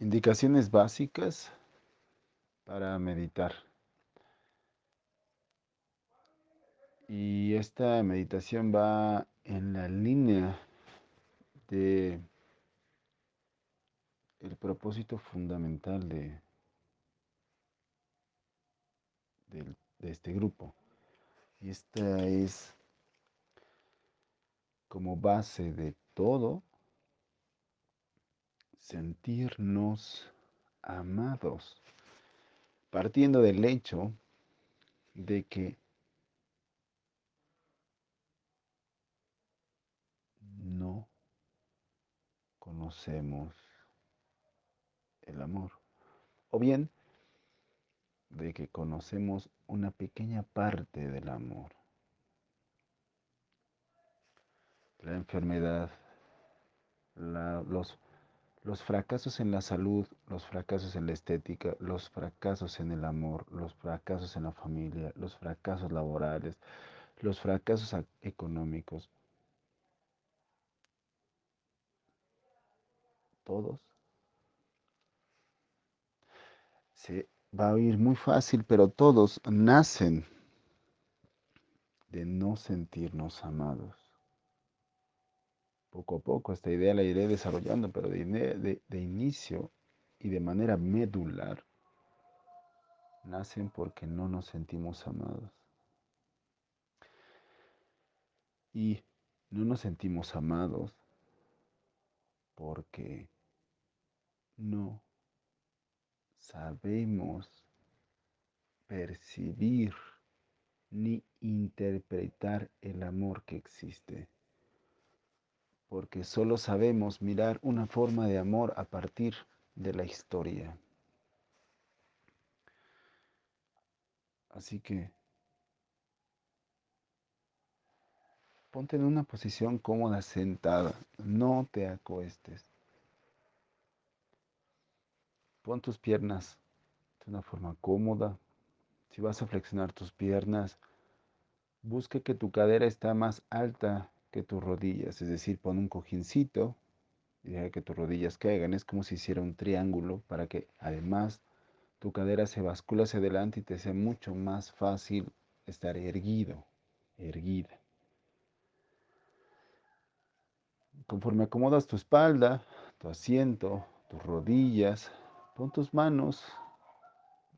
Indicaciones básicas para meditar. Y esta meditación va en la línea de el propósito fundamental de, de, de este grupo. Y esta es como base de todo sentirnos amados, partiendo del hecho de que no conocemos el amor, o bien de que conocemos una pequeña parte del amor. La enfermedad, la, los los fracasos en la salud, los fracasos en la estética, los fracasos en el amor, los fracasos en la familia, los fracasos laborales, los fracasos económicos, todos. Se va a oír muy fácil, pero todos nacen de no sentirnos amados poco a poco esta idea la iré desarrollando, pero de, de, inicio y de manera medular, nacen porque no nos sentimos amados. Y no nos sentimos amados porque no sabemos percibir ni interpretar el amor que existe porque solo sabemos mirar una forma de amor a partir de la historia. Así que ponte en una posición cómoda sentada, no te acuestes. Pon tus piernas de una forma cómoda. Si vas a flexionar tus piernas, busque que tu cadera está más alta que tus rodillas, es decir, pon un cojincito y deja que tus rodillas caigan. Es como si hiciera un triángulo para que además tu cadera se bascula hacia adelante y te sea mucho más fácil estar erguido, erguida. Conforme acomodas tu espalda, tu asiento, tus rodillas, pon tus manos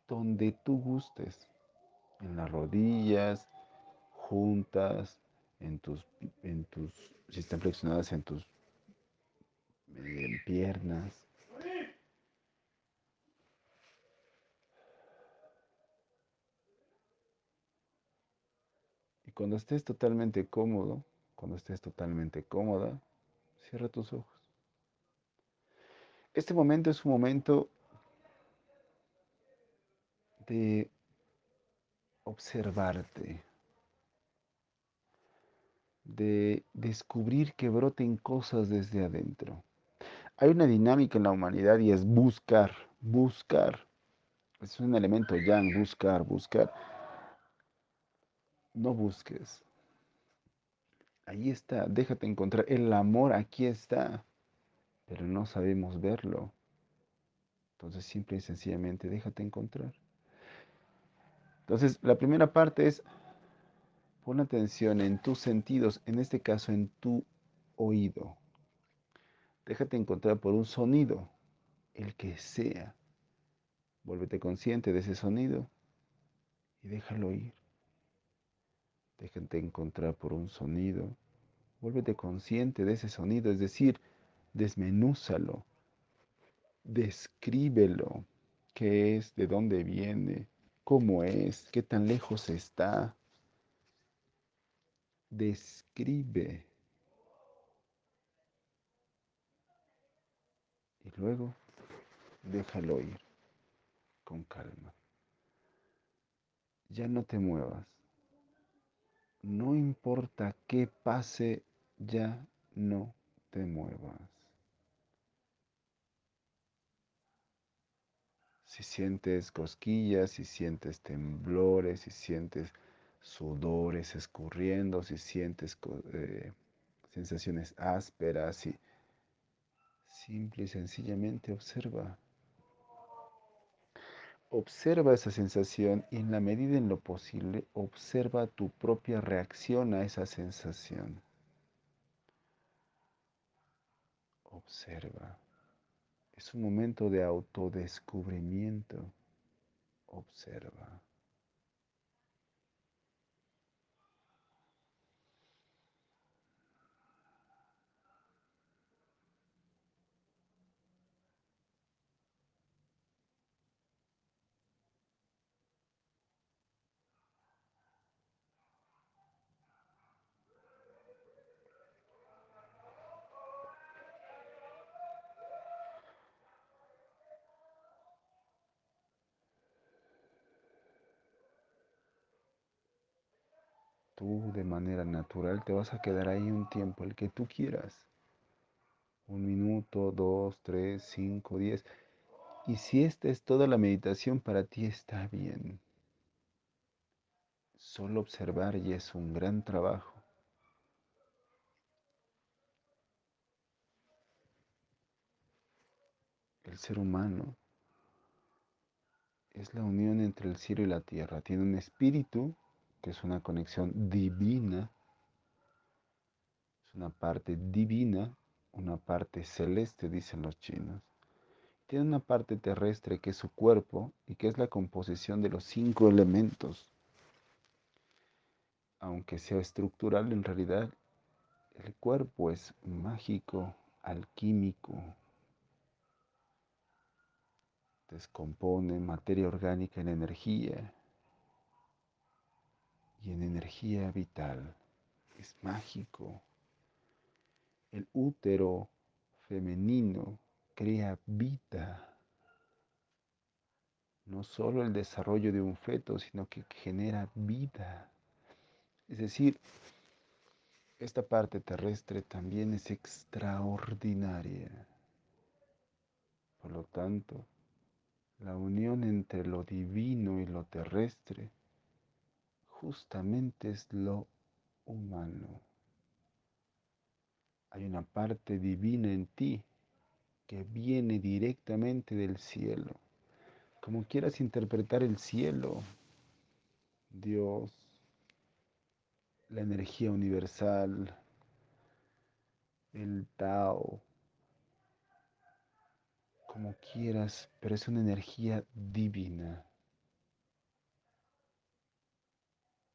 donde tú gustes, en las rodillas, juntas, en tus, en tus, si están flexionadas en tus piernas. Y cuando estés totalmente cómodo, cuando estés totalmente cómoda, cierra tus ojos. Este momento es un momento de observarte, de descubrir que broten cosas desde adentro. Hay una dinámica en la humanidad y es buscar, buscar. Es un elemento yang, buscar, buscar. No busques. Ahí está, déjate encontrar. El amor aquí está, pero no sabemos verlo. Entonces, simple y sencillamente, déjate encontrar. Entonces, la primera parte es Pon atención en tus sentidos, en este caso en tu oído. Déjate encontrar por un sonido, el que sea. Vuélvete consciente de ese sonido y déjalo ir. Déjate encontrar por un sonido. Vuélvete consciente de ese sonido, es decir, desmenúzalo, descríbelo, qué es, de dónde viene, cómo es, qué tan lejos está, describe. Y luego déjalo ir con calma. Ya no te muevas. No importa qué pase, ya no te muevas. Si sientes cosquillas, si sientes temblores, si sientes sudores escurriendo, si sientes eh, sensaciones ásperas y simple y sencillamente observa Observa esa sensación y en la medida en lo posible observa tu propia reacción a esa sensación. Observa. Es un momento de autodescubrimiento. Observa. Tú de manera natural te vas a quedar ahí un tiempo, el que tú quieras. Un minuto, dos, tres, cinco, diez. Y si esta es toda la meditación para ti, está bien. Solo observar ya es un gran trabajo. El ser humano es la unión entre el cielo y la tierra. Tiene un espíritu que es una conexión divina, es una parte divina, una parte celeste, dicen los chinos. Tiene una parte terrestre que es su cuerpo y que es la composición de los cinco elementos. Aunque sea estructural, en realidad el cuerpo es mágico, alquímico, descompone materia orgánica en energía y en energía vital. Es mágico. El útero femenino crea vida. No solo el desarrollo de un feto, sino que genera vida. Es decir, esta parte terrestre también es extraordinaria. Por lo tanto, la unión entre lo divino y lo terrestre justamente es lo humano. Hay una parte divina en ti que viene directamente del cielo. Como quieras interpretar el cielo, Dios, la energía universal, el Tao, como quieras, pero es una energía divina.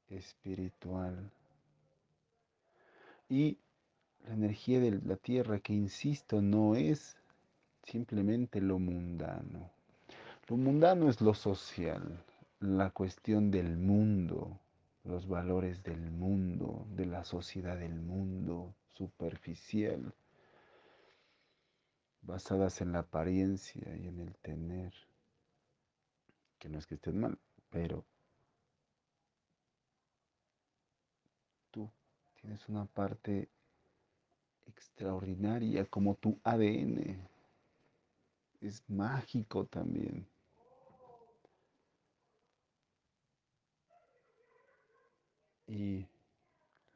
Espiritual. Y la energía de la tierra, que insisto, no es simplemente lo mundano. Lo mundano es lo social, la cuestión del mundo, los valores del mundo, de la sociedad del mundo, superficial, basadas en la apariencia y en el tener, que no es que estén mal, pero Tienes una parte extraordinaria como tu ADN. Es mágico también. Y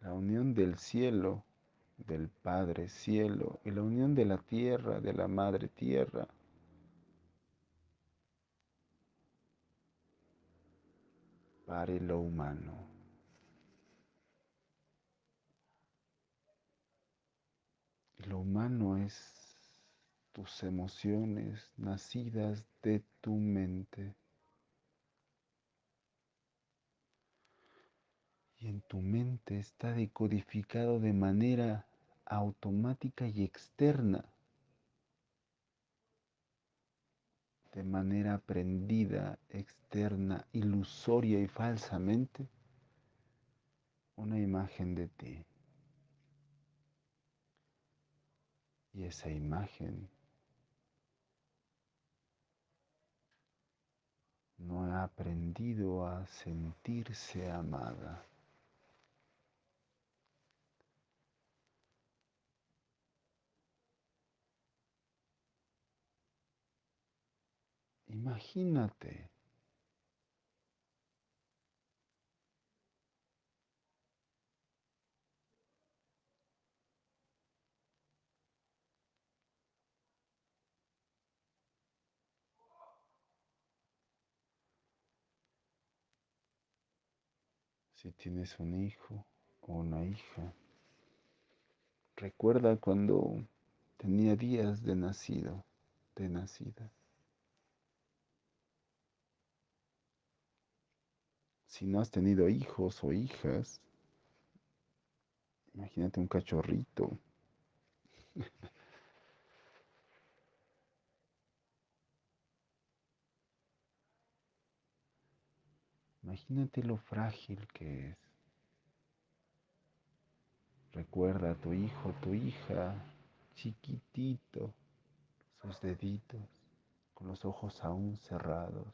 la unión del cielo, del Padre cielo, y la unión de la tierra, de la Madre tierra, para lo humano. Lo humano es tus emociones nacidas de tu mente. Y en tu mente está decodificado de manera automática y externa, de manera aprendida, externa, ilusoria y falsamente, una imagen de ti. Y esa imagen no ha aprendido a sentirse amada. Imagínate Si tienes un hijo o una hija, recuerda cuando tenía días de nacido, de nacida. Si no has tenido hijos o hijas, imagínate un cachorrito. Imagínate lo frágil que es. Recuerda a tu hijo, tu hija, chiquitito, sus deditos, con los ojos aún cerrados,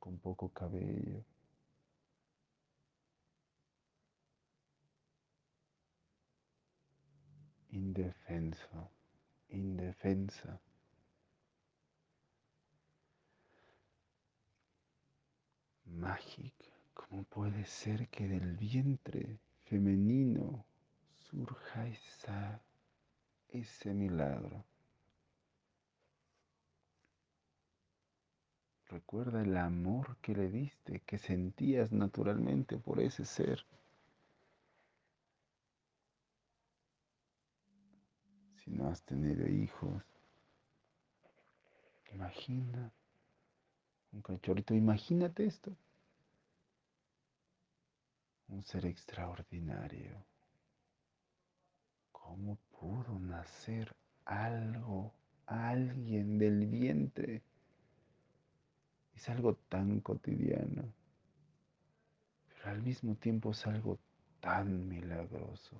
con poco cabello. Indefenso, indefensa. Mágica, ¿cómo puede ser que del vientre femenino surja esa, ese milagro? Recuerda el amor que le diste, que sentías naturalmente por ese ser. Si no has tenido hijos, imagina un cachorrito, imagínate esto. Un ser extraordinario. ¿Cómo pudo nacer algo, alguien del vientre? Es algo tan cotidiano, pero al mismo tiempo es algo tan milagroso.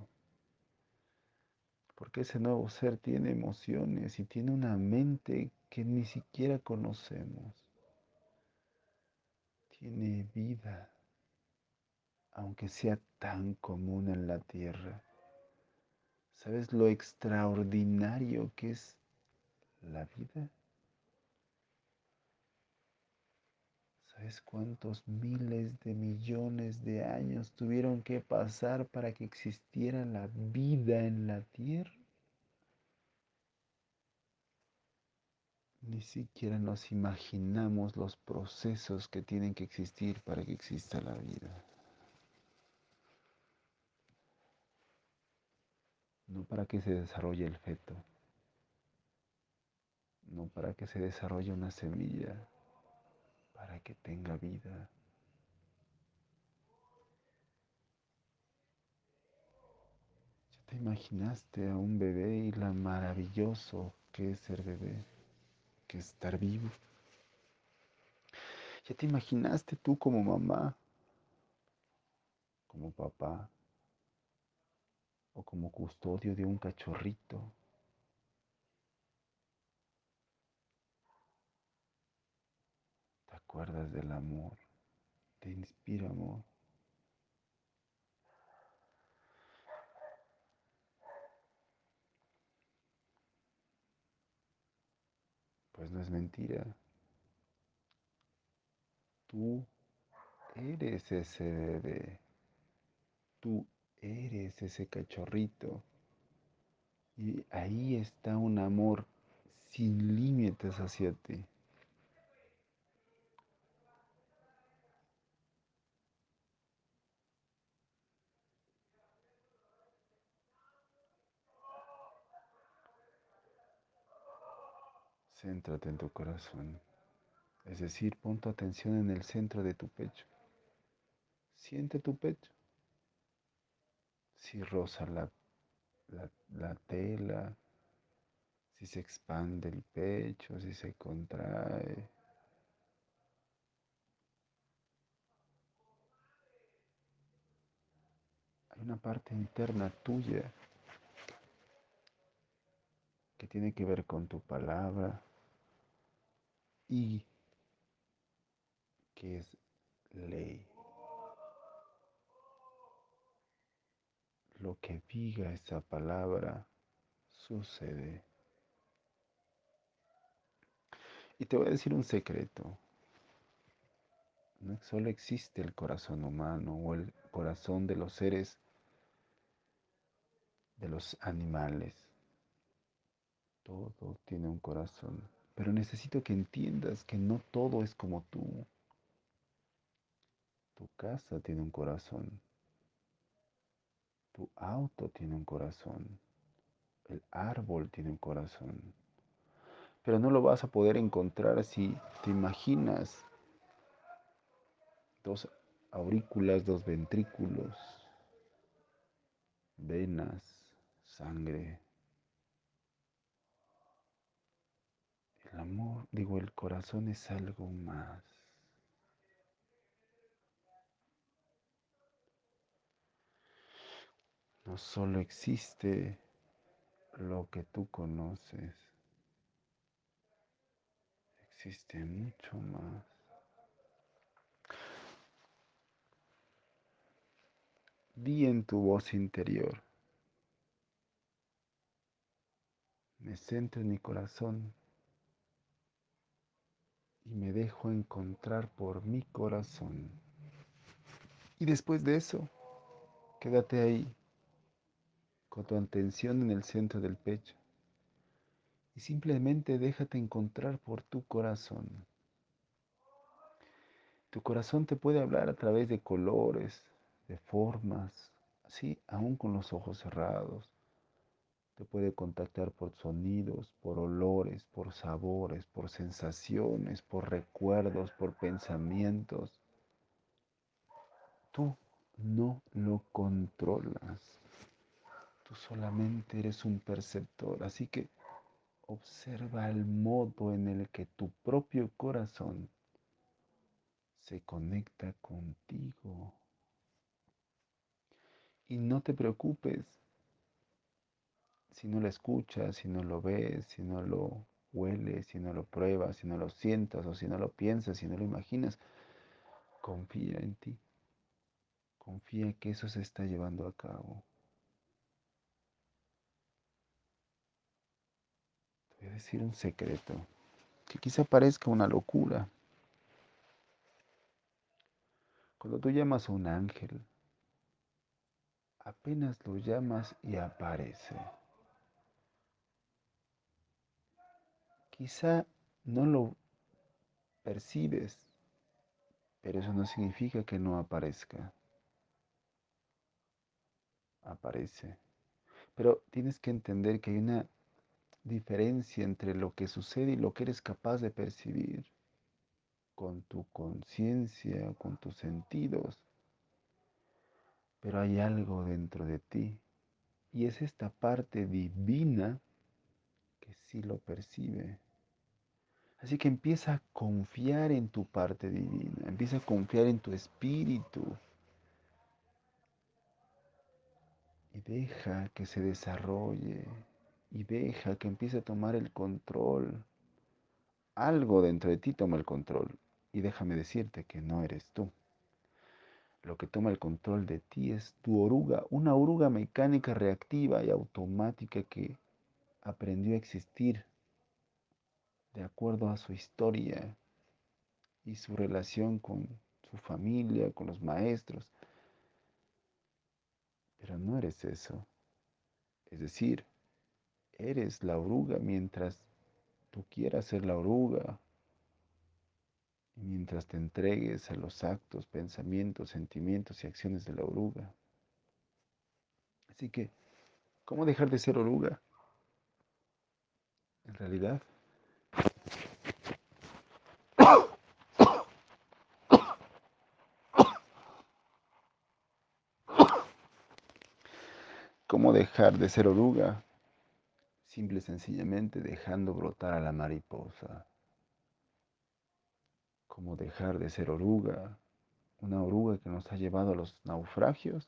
Porque ese nuevo ser tiene emociones y tiene una mente que ni siquiera conocemos. Tiene vida, aunque sea tan común en la tierra. ¿Sabes lo extraordinario que es la vida? ¿Sabes cuántos miles de millones de años tuvieron que pasar para que existiera la vida en la Tierra? Ni siquiera nos imaginamos los procesos que tienen que existir para que exista la vida. No para que se desarrolle el feto, no para que se desarrolle una semilla, para que tenga vida. ¿Ya te imaginaste a un bebé y lo maravilloso que es ser bebé, estar vivo? ¿Ya te imaginaste tú como mamá, como papá, o como custodio de un cachorrito? ¿Te acuerdas del amor? ¿Te inspira amor? No es mentira. Tú eres ese bebé. Tú eres ese cachorrito. Y ahí está un amor sin límites hacia ti. Céntrate en tu corazón. Es decir, pon tu atención en el centro de tu pecho. Siente tu pecho. Si roza la, la, la tela, si se expande el pecho, si se contrae. Hay una parte interna tuya que tiene que ver con tu palabra y que es ley. Lo que diga esa palabra sucede. Y te voy a decir un secreto. No solo existe el corazón humano o el corazón de los seres, de los animales. Todo tiene un corazón. Pero necesito que entiendas que no todo es como tú. Tu casa tiene un corazón. Tu auto tiene un corazón. El árbol tiene un corazón. Pero no lo vas a poder encontrar si te imaginas dos aurículas, dos ventrículos, venas, sangre. El amor, digo, el corazón es algo más. No solo existe lo que tú conoces, existe mucho más. Di en tu voz interior, me centro en mi corazón y me dejo encontrar por mi corazón. Y después de eso, quédate ahí con tu atención en el centro del pecho y simplemente déjate encontrar por tu corazón. Tu corazón te puede hablar a través de colores, de formas, así aún con los ojos cerrados. Te puede contactar por sonidos, por olores, por sabores, por sensaciones, por recuerdos, por pensamientos. Tú no lo controlas. Tú solamente eres un perceptor. Así que observa el modo en el que tu propio corazón se conecta contigo. Y no te preocupes si no lo escuchas, si no lo ves, si no lo hueles, si no lo pruebas, si no lo sientas o si no lo piensas, si no lo imaginas. Confía en ti. Confía que eso se está llevando a cabo. Te voy a decir un secreto que quizá parezca una locura. Cuando tú llamas a un ángel, apenas lo llamas y aparece. Quizá no lo percibes, pero eso no significa que no aparezca. Aparece. Pero tienes que entender que hay una diferencia entre lo que sucede y lo que eres capaz de percibir con tu conciencia, con tus sentidos. Pero hay algo dentro de ti y es esta parte divina que sí lo percibe. Así que empieza a confiar en tu parte divina, empieza a confiar en tu espíritu y deja que se desarrolle y deja que empiece a tomar el control. Algo dentro de ti toma el control y déjame decirte que no eres tú. Lo que toma el control de ti es tu oruga, una oruga mecánica reactiva y automática que aprendió a existir de acuerdo a su historia y su relación con su familia, con los maestros. Pero no eres eso. Es decir, eres la oruga mientras tú quieras ser la oruga y mientras te entregues a los actos, pensamientos, sentimientos y acciones de la oruga. Así que, ¿cómo dejar de ser oruga? En realidad, ¿Cómo dejar de ser oruga? Simple y sencillamente dejando brotar a la mariposa. ¿Cómo dejar de ser oruga? Una oruga que nos ha llevado a los naufragios.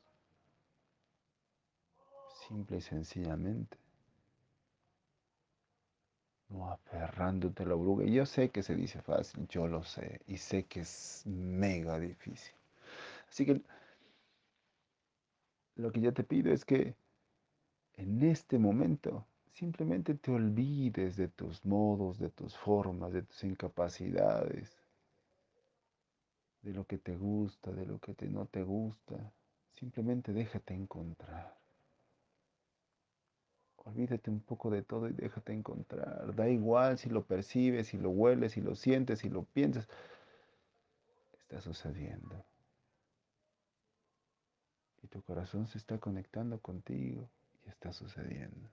Simple y sencillamente. No aferrándote a la oruga. Yo sé que se dice fácil, yo lo sé. Y sé que es mega difícil. Así que lo que yo te pido es que en este momento simplemente te olvides de tus modos, de tus formas, de tus incapacidades, de lo que te gusta, de lo que te, no te gusta. Simplemente déjate encontrar. Olvídate un poco de todo y déjate encontrar. Da igual si lo percibes, si lo hueles, si lo sientes, si lo piensas. Está sucediendo. tu corazón se está conectando contigo y está sucediendo.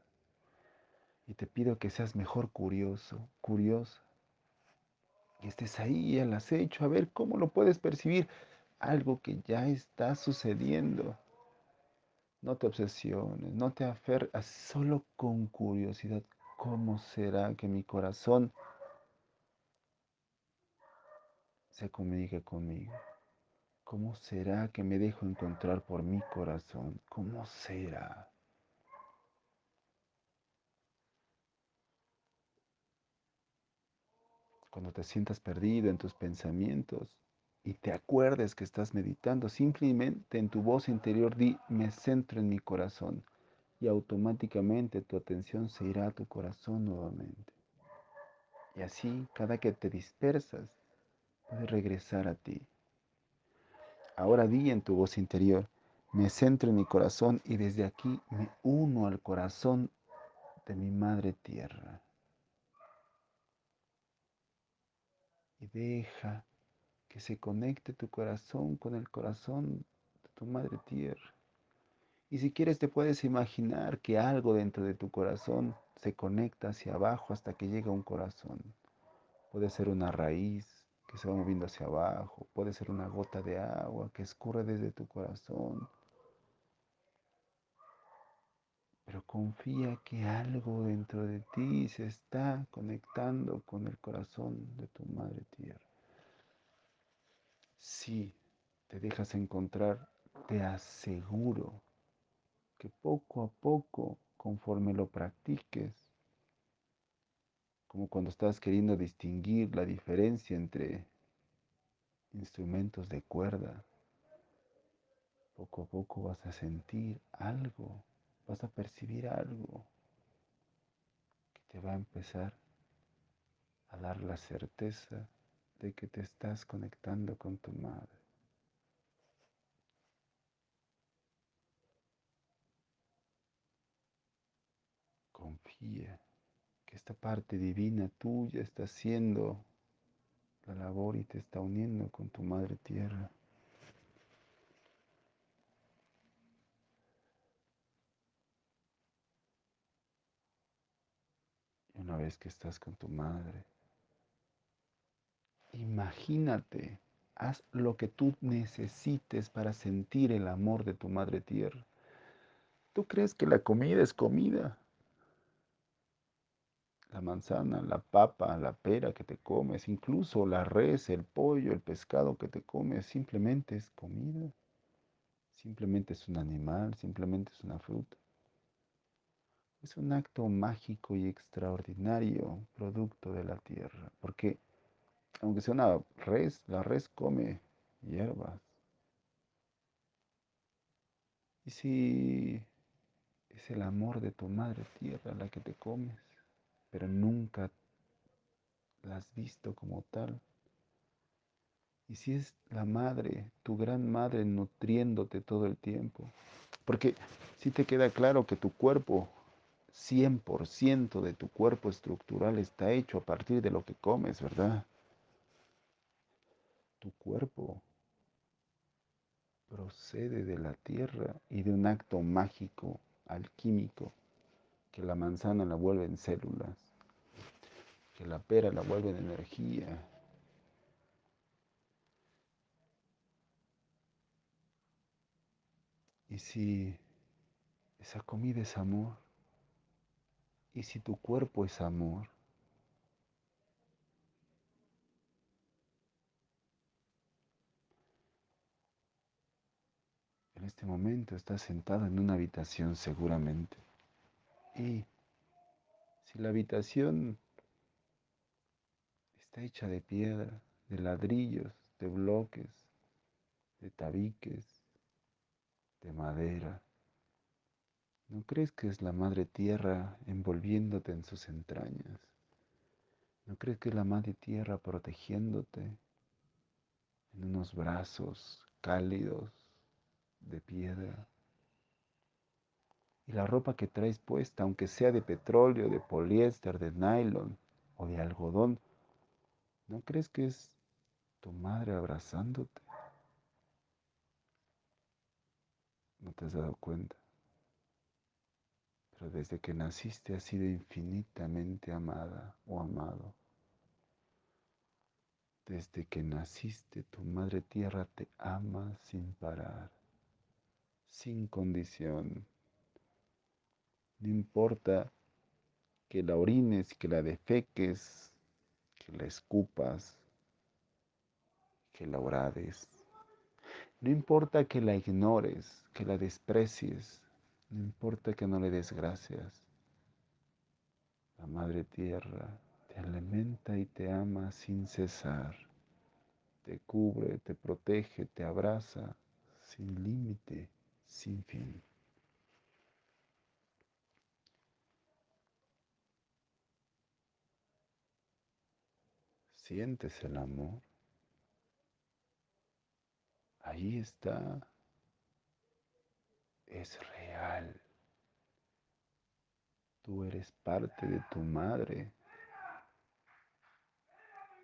Y te pido que seas mejor curioso, curiosa. Y estés ahí al acecho a ver cómo lo puedes percibir. Algo que ya está sucediendo. No te obsesiones, no te aferres, solo con curiosidad. ¿Cómo será que mi corazón se comunique conmigo? ¿Cómo será que me dejo encontrar por mi corazón? ¿Cómo será? Cuando te sientas perdido en tus pensamientos y te acuerdes que estás meditando, simplemente en tu voz interior di, me centro en mi corazón y automáticamente tu atención se irá a tu corazón nuevamente. Y así, cada que te dispersas, puedes regresar a ti. Ahora di en tu voz interior, me centro en mi corazón y desde aquí me uno al corazón de mi Madre Tierra. Y deja que se conecte tu corazón con el corazón de tu Madre Tierra. Y si quieres te puedes imaginar que algo dentro de tu corazón se conecta hacia abajo hasta que llega un corazón. Puede ser una raíz, que se va moviendo hacia abajo, puede ser una gota de agua que escurre desde tu corazón. Pero confía que algo dentro de ti se está conectando con el corazón de tu madre tierra. Si te dejas encontrar, te aseguro que poco a poco, conforme lo practiques, como cuando estás queriendo distinguir la diferencia entre instrumentos de cuerda. Poco a poco vas a sentir algo, vas a percibir algo que te va a empezar a dar la certeza de que te estás conectando con tu madre. Confía que esta parte divina tuya está haciendo la labor y te está uniendo con tu madre tierra. una vez que estás con tu madre, imagínate, haz lo que tú necesites para sentir el amor de tu madre tierra. ¿Tú crees que la comida es comida? La manzana, la papa, la pera que te comes, incluso la res, el pollo, el pescado que te comes, simplemente es comida. Simplemente es un animal, simplemente es una fruta. Es un acto mágico y extraordinario producto de la tierra, porque aunque sea una res, la res come hierbas. Y si es el amor de tu madre tierra la que te comes, pero nunca la has visto como tal. Y si es la madre, tu gran madre nutriéndote todo el tiempo, porque si te queda claro que tu cuerpo 100% de tu cuerpo estructural está hecho a partir de lo que comes, ¿verdad? Tu cuerpo procede de la tierra y de un acto mágico, alquímico, que la manzana la vuelve en células, que la pera la vuelve en energía. Y si esa comida es amor, y si tu cuerpo es amor, en este momento estás sentado en una habitación seguramente. Y si la habitación está hecha de piedra, de ladrillos, de bloques, de tabiques, de madera, ¿no crees que es la madre tierra envolviéndote en sus entrañas? ¿No crees que es la madre tierra protegiéndote en unos brazos cálidos de piedra? Y la ropa que traes puesta, aunque sea de petróleo, de poliéster, de nylon o de algodón, ¿no crees que es tu madre abrazándote? No te has dado cuenta. Pero desde que naciste has sido infinitamente amada o amado. Desde que naciste tu Madre Tierra te ama sin parar, sin condición. No importa que la orines, que la defeques, que la escupas, que la orades. No importa que la ignores, que la desprecies, no importa que no le des gracias. La Madre Tierra te alimenta y te ama sin cesar. Te cubre, te protege, te abraza sin límite, sin fin. ¿Sientes el amor? Ahí está. Es real. Tú eres parte de tu madre.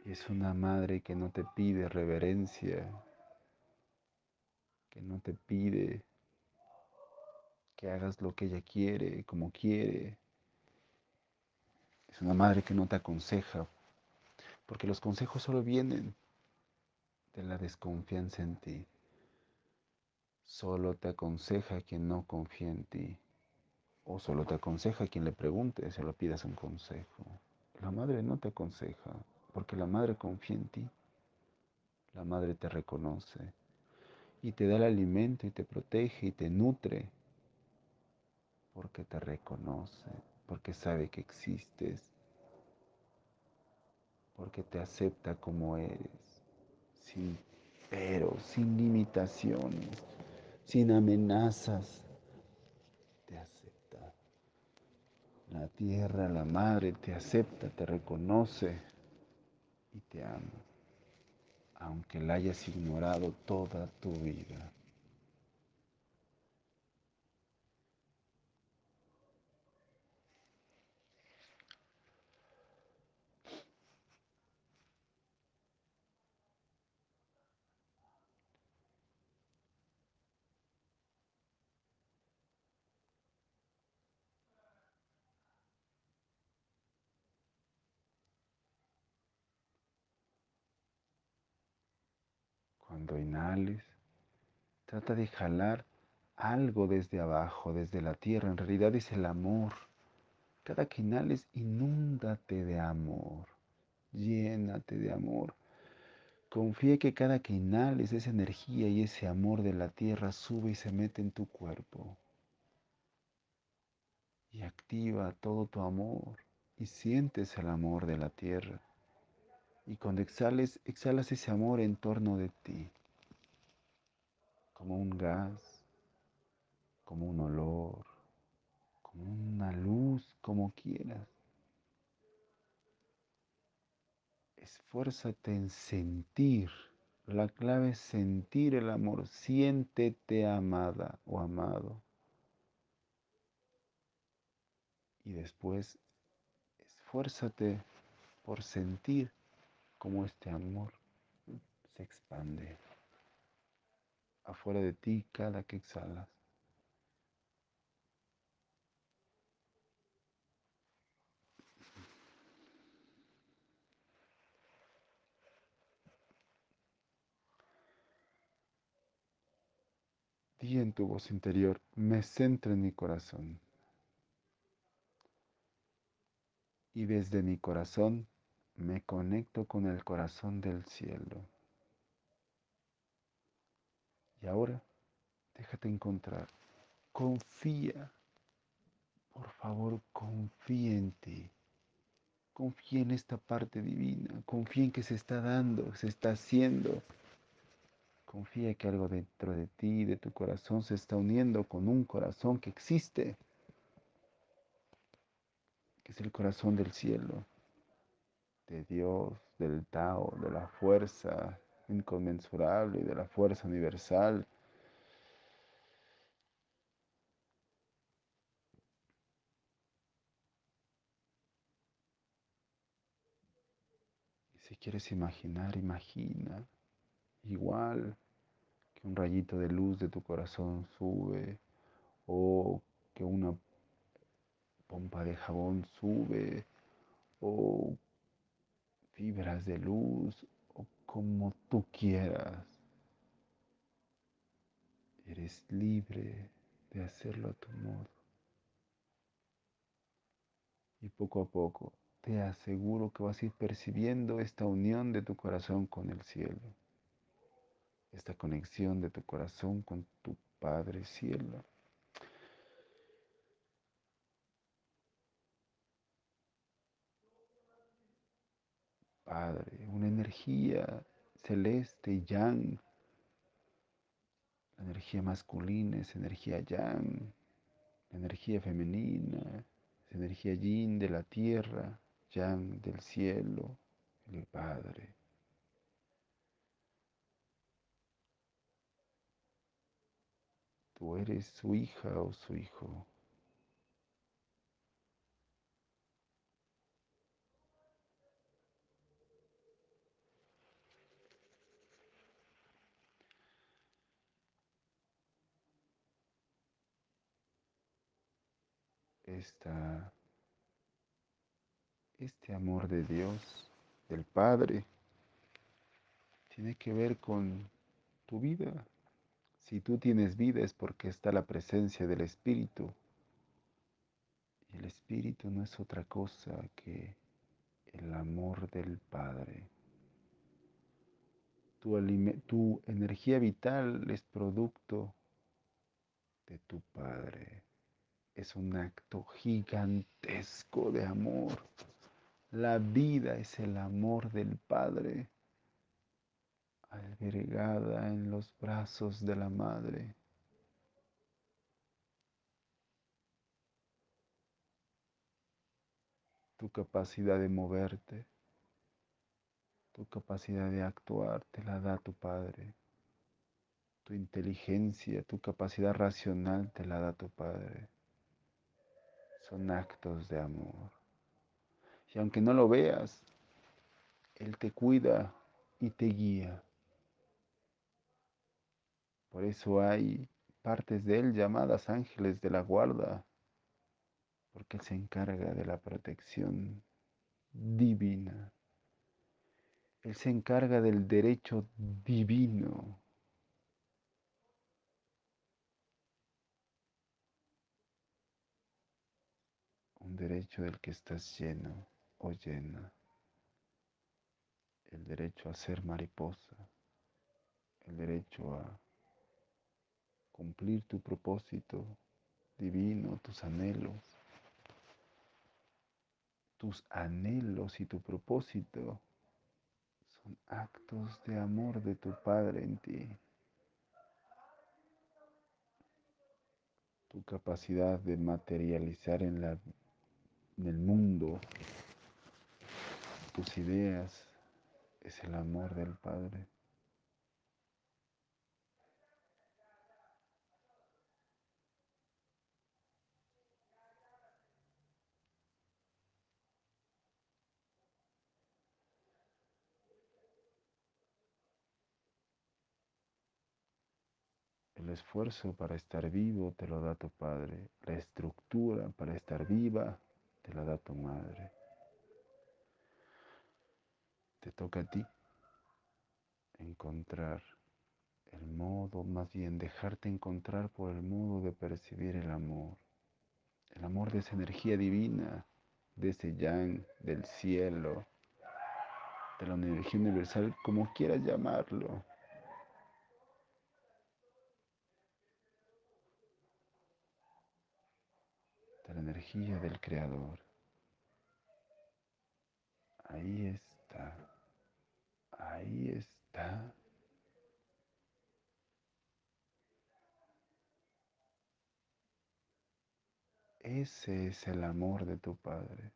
Y es una madre que no te pide reverencia, que no te pide que hagas lo que ella quiere, como quiere. Es una madre que no te aconseja, porque los consejos solo vienen de la desconfianza en ti. Solo te aconseja quien no confía en ti. O solo te aconseja quien le pregunte, se lo pidas un consejo. La madre no te aconseja, porque la madre confía en ti. La madre te reconoce y te da el alimento y te protege y te nutre, porque te reconoce, porque sabe que existes, porque te acepta como eres, sin pero, sin limitaciones, sin amenazas, La tierra, la madre te acepta, te reconoce y te ama, aunque la hayas ignorado toda tu vida. Cuando inhales, trata de jalar algo desde abajo, desde la tierra. En realidad es el amor. Cada que inhales, inúndate de amor. Llénate de amor. Confía que cada que inhales esa energía y ese amor de la tierra sube y se mete en tu cuerpo. Y activa todo tu amor y sientes el amor de la tierra. Y cuando exhales, exhalas ese amor en torno de ti, como un gas, como un olor, como una luz, como quieras. Esfuérzate en sentir. La clave es sentir el amor. Siéntete amada o amado. Y después esfuérzate por sentir cómo este amor se expande afuera de ti cada que exhalas. Di en tu voz interior, me centro en mi corazón. Y desde mi corazón me conecto con el corazón del cielo. Y ahora, déjate encontrar. Confía. Por favor, confía en ti. Confía en esta parte divina. Confía en que se está dando, se está haciendo. Confía que algo dentro de ti, de tu corazón, se está uniendo con un corazón que existe, que es el corazón del cielo, de Dios, del Tao, de la fuerza inconmensurable, de la fuerza universal. Si quieres imaginar, imagina igual que un rayito de luz de tu corazón sube o que una pompa de jabón sube o fibras de luz como tú quieras. Eres libre de hacerlo a tu modo. Y poco a poco te aseguro que vas a ir percibiendo esta unión de tu corazón con el cielo. Esta conexión de tu corazón con tu Padre Cielo. Padre, una energía celeste, yang. La energía masculina es energía yang, la energía femenina es energía yin de la tierra, yang del cielo, el Padre. Tú eres su hija o su hijo. Esta, este amor de Dios, del Padre, tiene que ver con tu vida. Si tú tienes vida es porque está la presencia del Espíritu. Y el Espíritu no es otra cosa que el amor del Padre. Tu, tu energía vital es producto de tu Padre es un acto gigantesco de amor. La vida es el amor del Padre, albergada en los brazos de la Madre. Tu capacidad de moverte, tu capacidad de actuar te la da tu Padre. Tu inteligencia, tu capacidad racional te la da tu Padre son actos de amor. Y aunque no lo veas, Él te cuida y te guía. Por eso hay partes de Él llamadas ángeles de la guarda, porque Él se encarga de la protección divina. Él se encarga del derecho divino un del que estás lleno o llena, el derecho a ser mariposa, el derecho a cumplir tu propósito divino, tus anhelos, tus anhelos y tu propósito son actos de amor de tu Padre en ti. Tu capacidad de materializar en la en el mundo, tus ideas, es el amor del Padre. El esfuerzo para estar vivo te lo da tu Padre. La estructura para estar viva te la da tu Madre. Te toca a ti encontrar el modo, más bien dejarte encontrar por el modo de percibir el amor. El amor de esa energía divina, de ese yang, del cielo, de la energía universal, como quieras llamarlo. De la energía del Creador. Ahí está. Ahí está. Ese es el amor de tu Padre.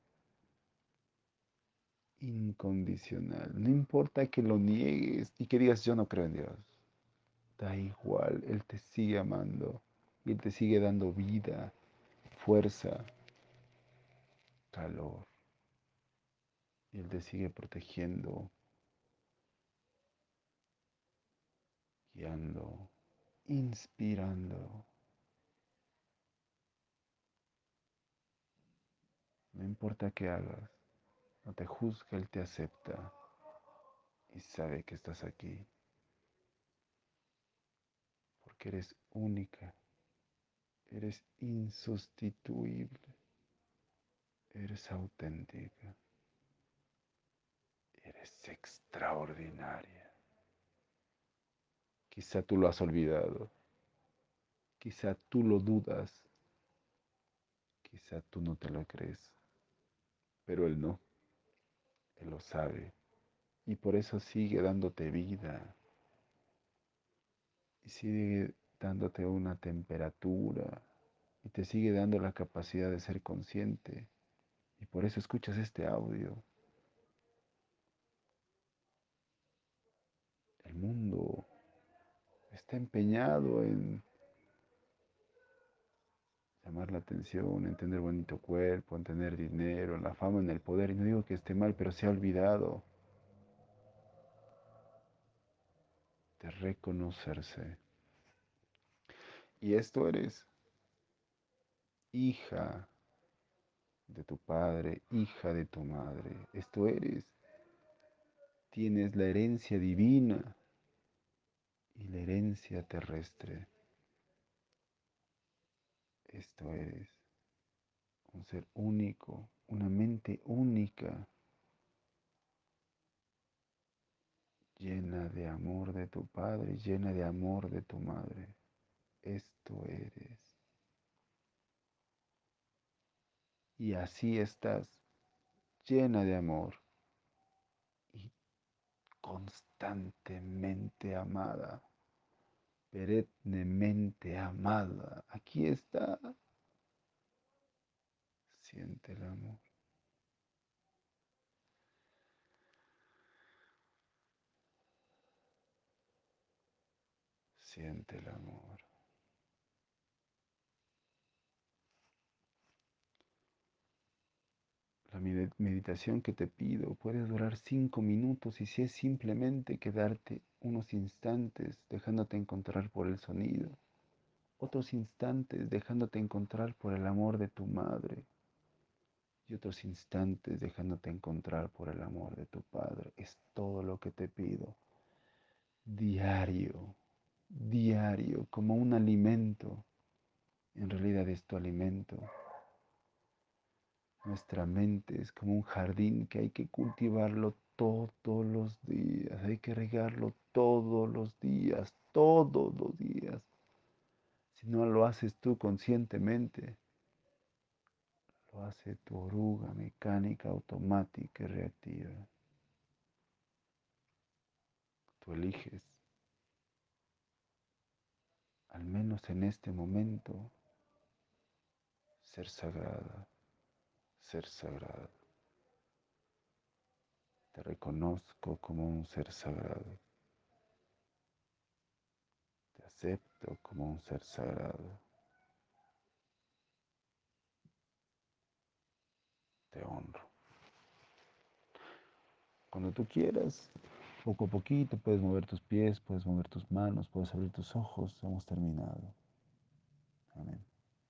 Incondicional. No importa que lo niegues y que digas yo no creo en Dios. Da igual, Él te sigue amando y Él te sigue dando vida, fuerza, calor. Y Él te sigue protegiendo, guiando, inspirando. No importa qué hagas, no te juzga, Él te acepta y sabe que estás aquí. Porque eres única, eres insustituible, eres auténtica, eres extraordinaria. Quizá tú lo has olvidado, quizá tú lo dudas, quizá tú no te lo crees pero Él no. Él lo sabe. Y por eso sigue dándote vida. Y sigue dándote una temperatura. Y te sigue dando la capacidad de ser consciente. Y por eso escuchas este audio. El mundo está empeñado en llamar la atención, en tener bonito cuerpo, en tener dinero, en la fama, en el poder. Y no digo que esté mal, pero se ha olvidado de reconocerse. Y esto eres hija de tu padre, hija de tu madre. Esto eres. Tienes la herencia divina y la herencia terrestre. Esto eres un ser único, una mente única, llena de amor de tu padre, llena de amor de tu madre. Esto eres. Y así estás, llena de amor y constantemente amada, perennemente amada. Aquí está. Siente el amor. Siente el amor. La meditación que te pido puede durar cinco minutos y si es simplemente quedarte unos instantes dejándote encontrar por el sonido, otros instantes dejándote encontrar por el amor de tu madre y otros instantes dejándote encontrar por el amor de tu padre. Es todo lo que te pido. Diario, diario, como un alimento. En realidad es tu alimento nuestra mente es como un jardín que hay que cultivarlo todos los días, hay que regarlo todos los días, todos los días. Si no lo haces tú conscientemente, lo hace tu oruga mecánica, automática y reactiva. Tú eliges, al menos en este momento, ser sagrada ser sagrado. Te reconozco como un ser sagrado. Te acepto como un ser sagrado. Te honro. Cuando tú quieras, poco a poquito puedes mover tus pies, puedes mover tus manos, puedes abrir tus ojos. Hemos terminado. Amén.